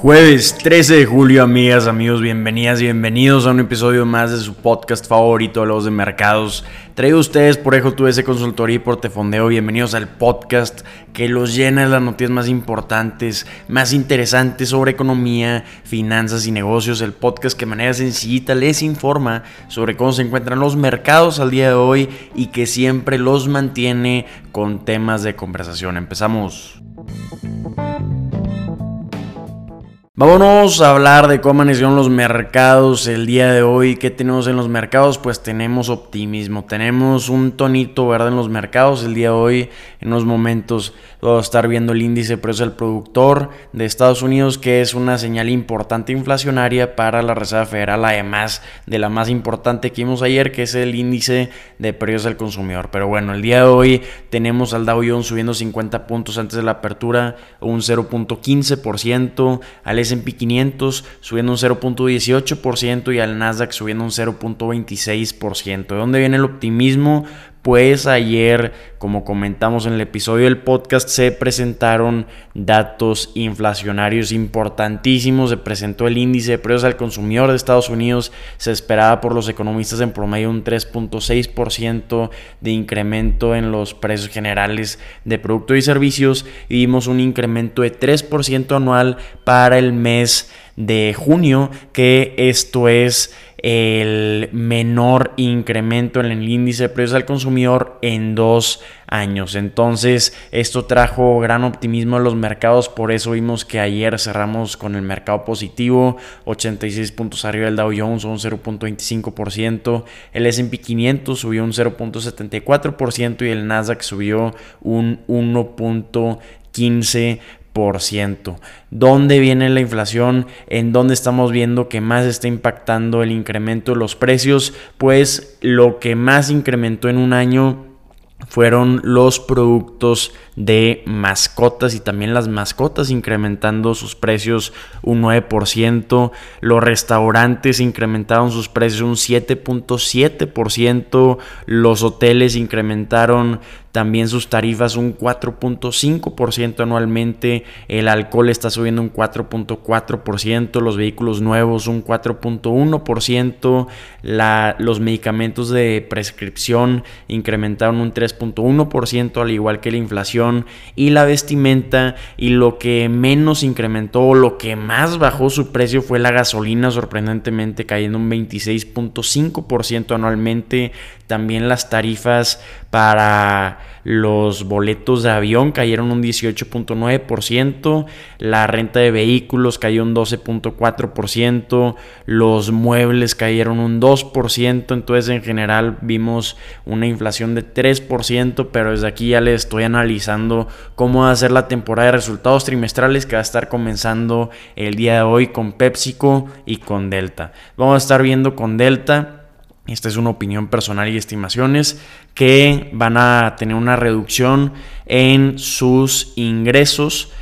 Jueves 13 de julio, amigas, amigos, bienvenidas y bienvenidos a un episodio más de su podcast favorito, Los de Mercados. Traído a ustedes por Ejo ese Consultoría y Portefondeo. Bienvenidos al podcast que los llena de las noticias más importantes, más interesantes sobre economía, finanzas y negocios. El podcast que de manera sencillita les informa sobre cómo se encuentran los mercados al día de hoy y que siempre los mantiene con temas de conversación. Empezamos. Vámonos a hablar de cómo amanecieron los mercados el día de hoy. ¿Qué tenemos en los mercados? Pues tenemos optimismo, tenemos un tonito verde en los mercados el día de hoy. En unos momentos vamos a estar viendo el índice de precios del productor de Estados Unidos, que es una señal importante inflacionaria para la Reserva Federal, además de la más importante que vimos ayer, que es el índice de precios del consumidor. Pero bueno, el día de hoy tenemos al Dow Jones subiendo 50 puntos antes de la apertura, un 0.15%, al S&P 500 subiendo un 0.18% y al Nasdaq subiendo un 0.26%. ¿De dónde viene el optimismo? Pues ayer, como comentamos en el episodio del podcast, se presentaron datos inflacionarios importantísimos. Se presentó el índice de precios al consumidor de Estados Unidos. Se esperaba por los economistas en promedio un 3.6% de incremento en los precios generales de productos y servicios. Y vimos un incremento de 3% anual para el mes de junio, que esto es el menor incremento en el índice de precios al consumidor en dos años. Entonces, esto trajo gran optimismo a los mercados, por eso vimos que ayer cerramos con el mercado positivo, 86 puntos arriba del Dow Jones, un 0.25%, el S&P 500 subió un 0.74% y el Nasdaq subió un 1.15%. ¿Dónde viene la inflación? ¿En dónde estamos viendo que más está impactando el incremento de los precios? Pues lo que más incrementó en un año fueron los productos de mascotas y también las mascotas incrementando sus precios un 9%, los restaurantes incrementaron sus precios un 7.7%, los hoteles incrementaron también sus tarifas un 4.5% anualmente, el alcohol está subiendo un 4.4%, los vehículos nuevos un 4.1%, los medicamentos de prescripción incrementaron un 3.1%, al igual que la inflación y la vestimenta, y lo que menos incrementó, lo que más bajó su precio fue la gasolina, sorprendentemente cayendo un 26.5% anualmente, también las tarifas para los boletos de avión cayeron un 18.9%, la renta de vehículos cayó un 12.4%, los muebles cayeron un 2%, entonces en general vimos una inflación de 3%, pero desde aquí ya les estoy analizando cómo va a ser la temporada de resultados trimestrales que va a estar comenzando el día de hoy con PepsiCo y con Delta. Vamos a estar viendo con Delta esta es una opinión personal y estimaciones que van a tener una reducción en sus ingresos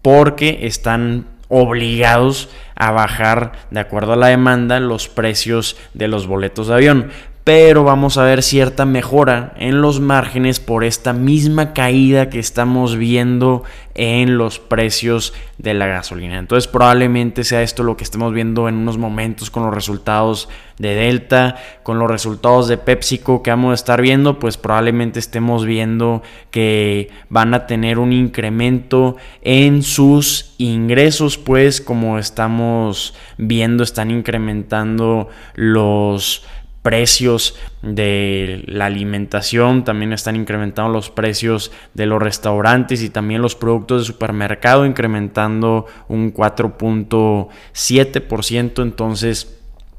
porque están obligados a bajar de acuerdo a la demanda los precios de los boletos de avión pero vamos a ver cierta mejora en los márgenes por esta misma caída que estamos viendo en los precios de la gasolina. Entonces probablemente sea esto lo que estemos viendo en unos momentos con los resultados de Delta, con los resultados de PepsiCo que vamos a estar viendo, pues probablemente estemos viendo que van a tener un incremento en sus ingresos, pues como estamos viendo están incrementando los precios de la alimentación, también están incrementando los precios de los restaurantes y también los productos de supermercado, incrementando un 4.7%. Entonces,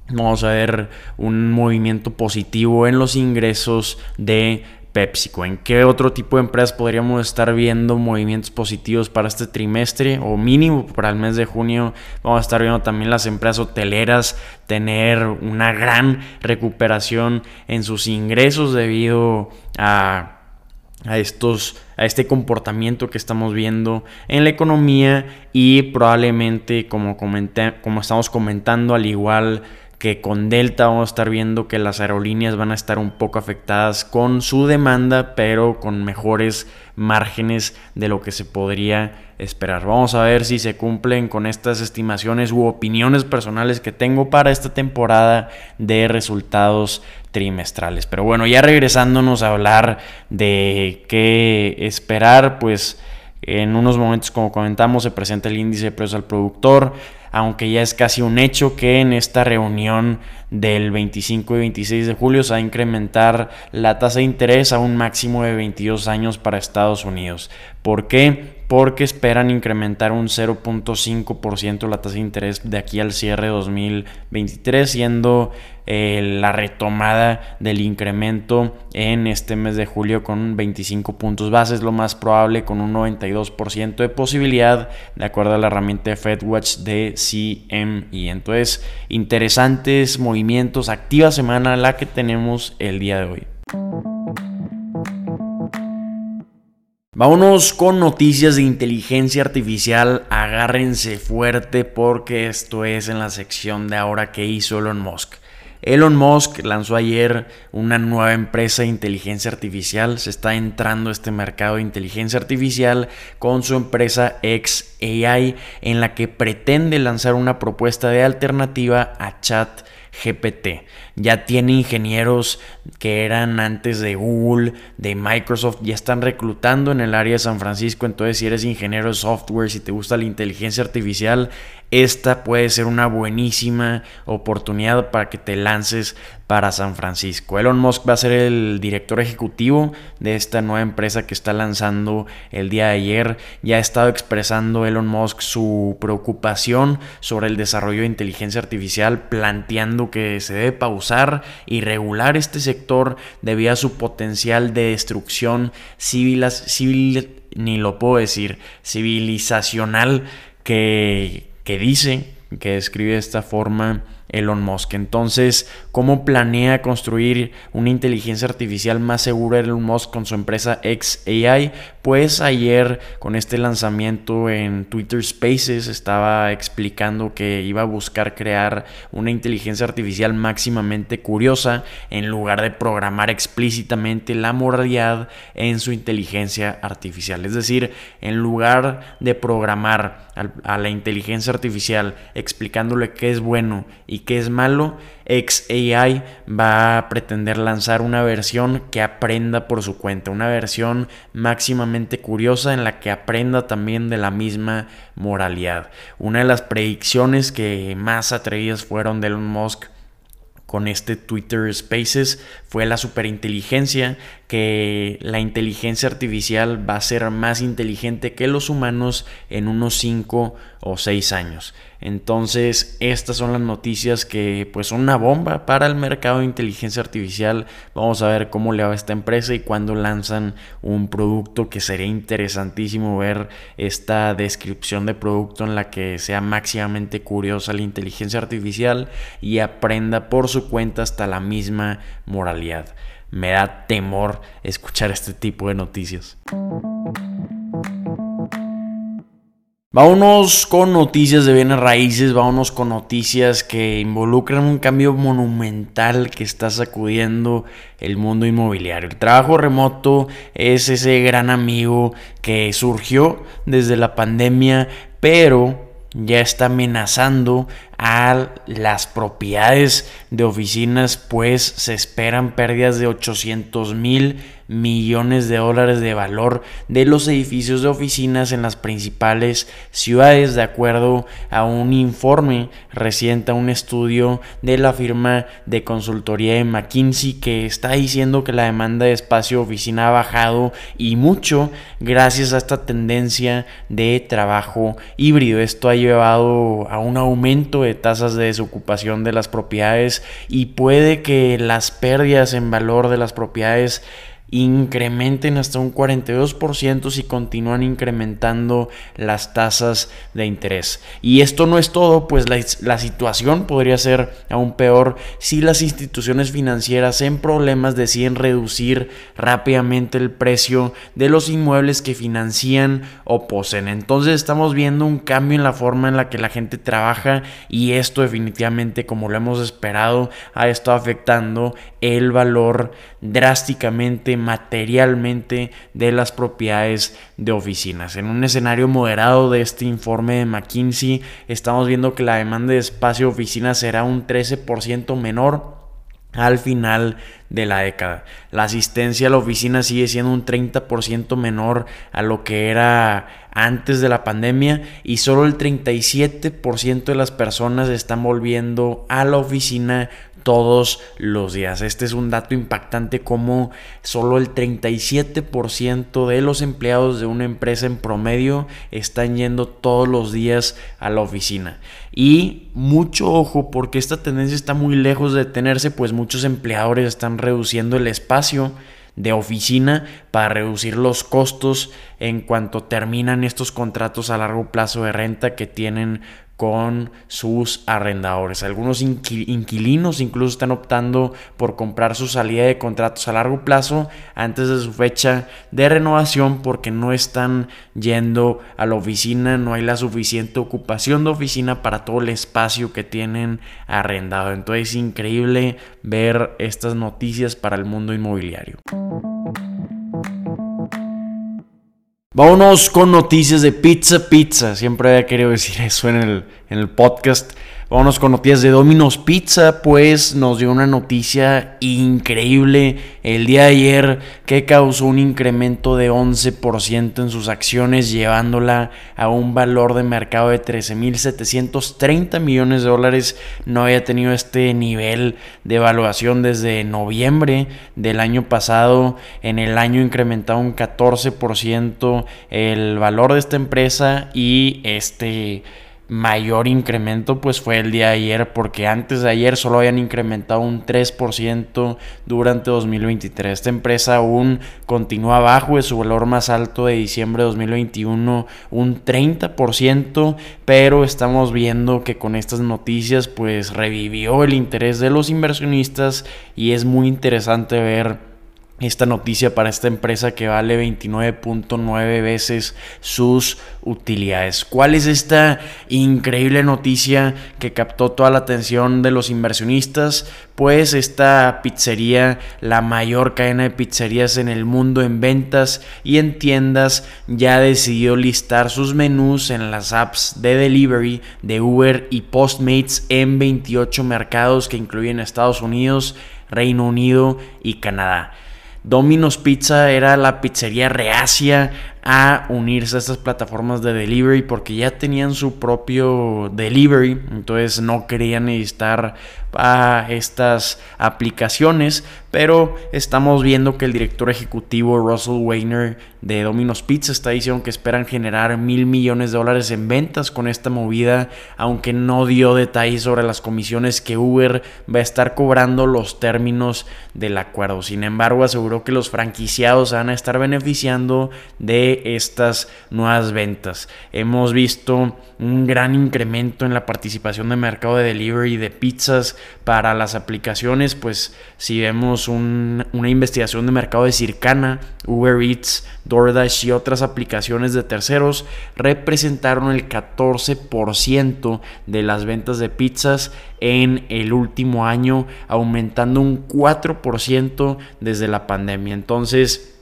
vamos a ver un movimiento positivo en los ingresos de PepsiCo. ¿En qué otro tipo de empresas podríamos estar viendo movimientos positivos para este trimestre o mínimo para el mes de junio? Vamos a estar viendo también las empresas hoteleras tener una gran recuperación en sus ingresos debido a a estos a este comportamiento que estamos viendo en la economía y probablemente como comenté, como estamos comentando al igual que con Delta vamos a estar viendo que las aerolíneas van a estar un poco afectadas con su demanda, pero con mejores márgenes de lo que se podría esperar. Vamos a ver si se cumplen con estas estimaciones u opiniones personales que tengo para esta temporada de resultados trimestrales. Pero bueno, ya regresándonos a hablar de qué esperar, pues en unos momentos, como comentamos, se presenta el índice de precios al productor aunque ya es casi un hecho que en esta reunión del 25 y 26 de julio se va a incrementar la tasa de interés a un máximo de 22 años para Estados Unidos. ¿Por qué? Porque esperan incrementar un 0.5% la tasa de interés de aquí al cierre de 2023, siendo eh, la retomada del incremento en este mes de julio con 25 puntos bases, lo más probable con un 92% de posibilidad, de acuerdo a la herramienta FedWatch de CME. Entonces, interesantes movimientos, activa semana la que tenemos el día de hoy. Vámonos con noticias de inteligencia artificial. Agárrense fuerte porque esto es en la sección de ahora que hizo Elon Musk. Elon Musk lanzó ayer una nueva empresa de inteligencia artificial. Se está entrando este mercado de inteligencia artificial con su empresa XAI, en la que pretende lanzar una propuesta de alternativa a Chat GPT. Ya tiene ingenieros que eran antes de Google, de Microsoft, ya están reclutando en el área de San Francisco. Entonces, si eres ingeniero de software, si te gusta la inteligencia artificial, esta puede ser una buenísima oportunidad para que te lances para San Francisco. Elon Musk va a ser el director ejecutivo de esta nueva empresa que está lanzando el día de ayer. Ya ha estado expresando Elon Musk su preocupación sobre el desarrollo de inteligencia artificial, planteando que se debe pausar y regular este sector debido a su potencial de destrucción civil, civil ni lo puedo decir, civilizacional que, que dice, que describe de esta forma Elon Musk. Entonces, ¿cómo planea construir una inteligencia artificial más segura Elon Musk con su empresa XAI? Pues ayer con este lanzamiento en Twitter Spaces estaba explicando que iba a buscar crear una inteligencia artificial máximamente curiosa en lugar de programar explícitamente la moralidad en su inteligencia artificial. Es decir, en lugar de programar a la inteligencia artificial explicándole qué es bueno y qué es malo, XAI va a pretender lanzar una versión que aprenda por su cuenta, una versión máximamente curiosa en la que aprenda también de la misma moralidad. Una de las predicciones que más atrevidas fueron de Elon Musk con este Twitter Spaces fue la superinteligencia, que la inteligencia artificial va a ser más inteligente que los humanos en unos 5 o 6 años. Entonces, estas son las noticias que pues son una bomba para el mercado de inteligencia artificial. Vamos a ver cómo le va a esta empresa y cuándo lanzan un producto que sería interesantísimo ver esta descripción de producto en la que sea máximamente curiosa la inteligencia artificial y aprenda por su cuenta hasta la misma moralidad. Me da temor escuchar este tipo de noticias. Vámonos con noticias de bienes raíces, vámonos con noticias que involucran un cambio monumental que está sacudiendo el mundo inmobiliario. El trabajo remoto es ese gran amigo que surgió desde la pandemia, pero ya está amenazando a las propiedades de oficinas, pues se esperan pérdidas de 800 mil millones de dólares de valor de los edificios de oficinas en las principales ciudades, de acuerdo a un informe reciente, a un estudio de la firma de consultoría de McKinsey que está diciendo que la demanda de espacio oficina ha bajado y mucho gracias a esta tendencia de trabajo híbrido. Esto ha llevado a un aumento de tasas de desocupación de las propiedades y puede que las pérdidas en valor de las propiedades incrementen hasta un 42% si continúan incrementando las tasas de interés. Y esto no es todo, pues la, la, situación podría ser aún peor si las instituciones financieras en problemas deciden reducir rápidamente el precio de los inmuebles que financian o poseen. Entonces estamos viendo un cambio en la forma en la que la gente trabaja y esto definitivamente, como lo hemos esperado, ha estado afectando el valor drásticamente materialmente de las propiedades de oficinas. En un escenario moderado de este informe de McKinsey, estamos viendo que la demanda de espacio de oficinas será un 13% menor al final de la década. La asistencia a la oficina sigue siendo un 30% menor a lo que era antes de la pandemia y solo el 37% de las personas están volviendo a la oficina todos los días. Este es un dato impactante como solo el 37% de los empleados de una empresa en promedio están yendo todos los días a la oficina. Y mucho ojo porque esta tendencia está muy lejos de detenerse, pues muchos empleadores están reduciendo el espacio de oficina para reducir los costos en cuanto terminan estos contratos a largo plazo de renta que tienen con sus arrendadores. Algunos inquilinos incluso están optando por comprar su salida de contratos a largo plazo antes de su fecha de renovación porque no están yendo a la oficina, no hay la suficiente ocupación de oficina para todo el espacio que tienen arrendado. Entonces es increíble ver estas noticias para el mundo inmobiliario. Vámonos con noticias de Pizza Pizza. Siempre había querido decir eso en el, en el podcast. Vámonos con noticias de Domino's Pizza, pues nos dio una noticia increíble el día de ayer que causó un incremento de 11% en sus acciones, llevándola a un valor de mercado de 13.730 millones de dólares. No había tenido este nivel de evaluación desde noviembre del año pasado. En el año incrementado un 14% el valor de esta empresa y este mayor incremento pues fue el día de ayer porque antes de ayer solo habían incrementado un 3% durante 2023. Esta empresa aún continúa abajo de su valor más alto de diciembre de 2021, un 30%, pero estamos viendo que con estas noticias pues revivió el interés de los inversionistas y es muy interesante ver esta noticia para esta empresa que vale 29.9 veces sus utilidades. ¿Cuál es esta increíble noticia que captó toda la atención de los inversionistas? Pues esta pizzería, la mayor cadena de pizzerías en el mundo en ventas y en tiendas, ya decidió listar sus menús en las apps de delivery de Uber y Postmates en 28 mercados que incluyen Estados Unidos, Reino Unido y Canadá. Domino's Pizza era la pizzería reacia a unirse a estas plataformas de delivery porque ya tenían su propio delivery, entonces no querían necesitar a estas aplicaciones, pero estamos viendo que el director ejecutivo Russell Weiner de Domino's Pizza está diciendo que esperan generar mil millones de dólares en ventas con esta movida, aunque no dio detalles sobre las comisiones que Uber va a estar cobrando los términos del acuerdo. Sin embargo, aseguró que los franquiciados van a estar beneficiando de estas nuevas ventas. Hemos visto un gran incremento en la participación de mercado de delivery de pizzas para las aplicaciones, pues si vemos una investigación de mercado de Circana, Uber Eats, DoorDash y otras aplicaciones de terceros representaron el 14% de las ventas de pizzas en el último año, aumentando un 4% desde la pandemia. Entonces,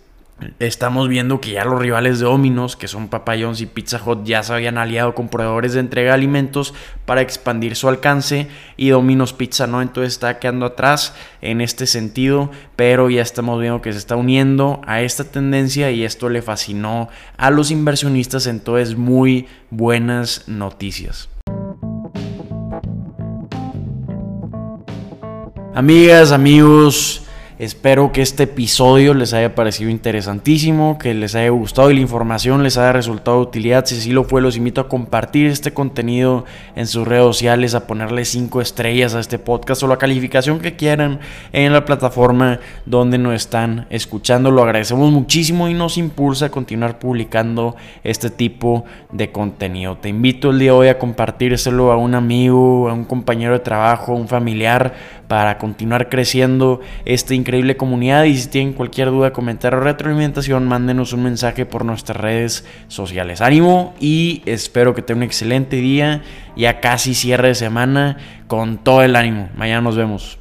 Estamos viendo que ya los rivales de Domino's, que son Papa John's y Pizza Hut, ya se habían aliado con proveedores de entrega de alimentos para expandir su alcance y Domino's Pizza no, entonces está quedando atrás en este sentido, pero ya estamos viendo que se está uniendo a esta tendencia y esto le fascinó a los inversionistas, entonces muy buenas noticias. Amigas, amigos, Espero que este episodio les haya parecido interesantísimo, que les haya gustado y la información les haya resultado de utilidad. Si así lo fue, los invito a compartir este contenido en sus redes sociales, a ponerle 5 estrellas a este podcast o la calificación que quieran en la plataforma donde nos están escuchando. Lo agradecemos muchísimo y nos impulsa a continuar publicando este tipo de contenido. Te invito el día de hoy a compartírselo a un amigo, a un compañero de trabajo, a un familiar para continuar creciendo esta increíble comunidad. Y si tienen cualquier duda, comentario o retroalimentación, mándenos un mensaje por nuestras redes sociales. Ánimo y espero que tengan un excelente día. Ya casi cierre de semana con todo el ánimo. Mañana nos vemos.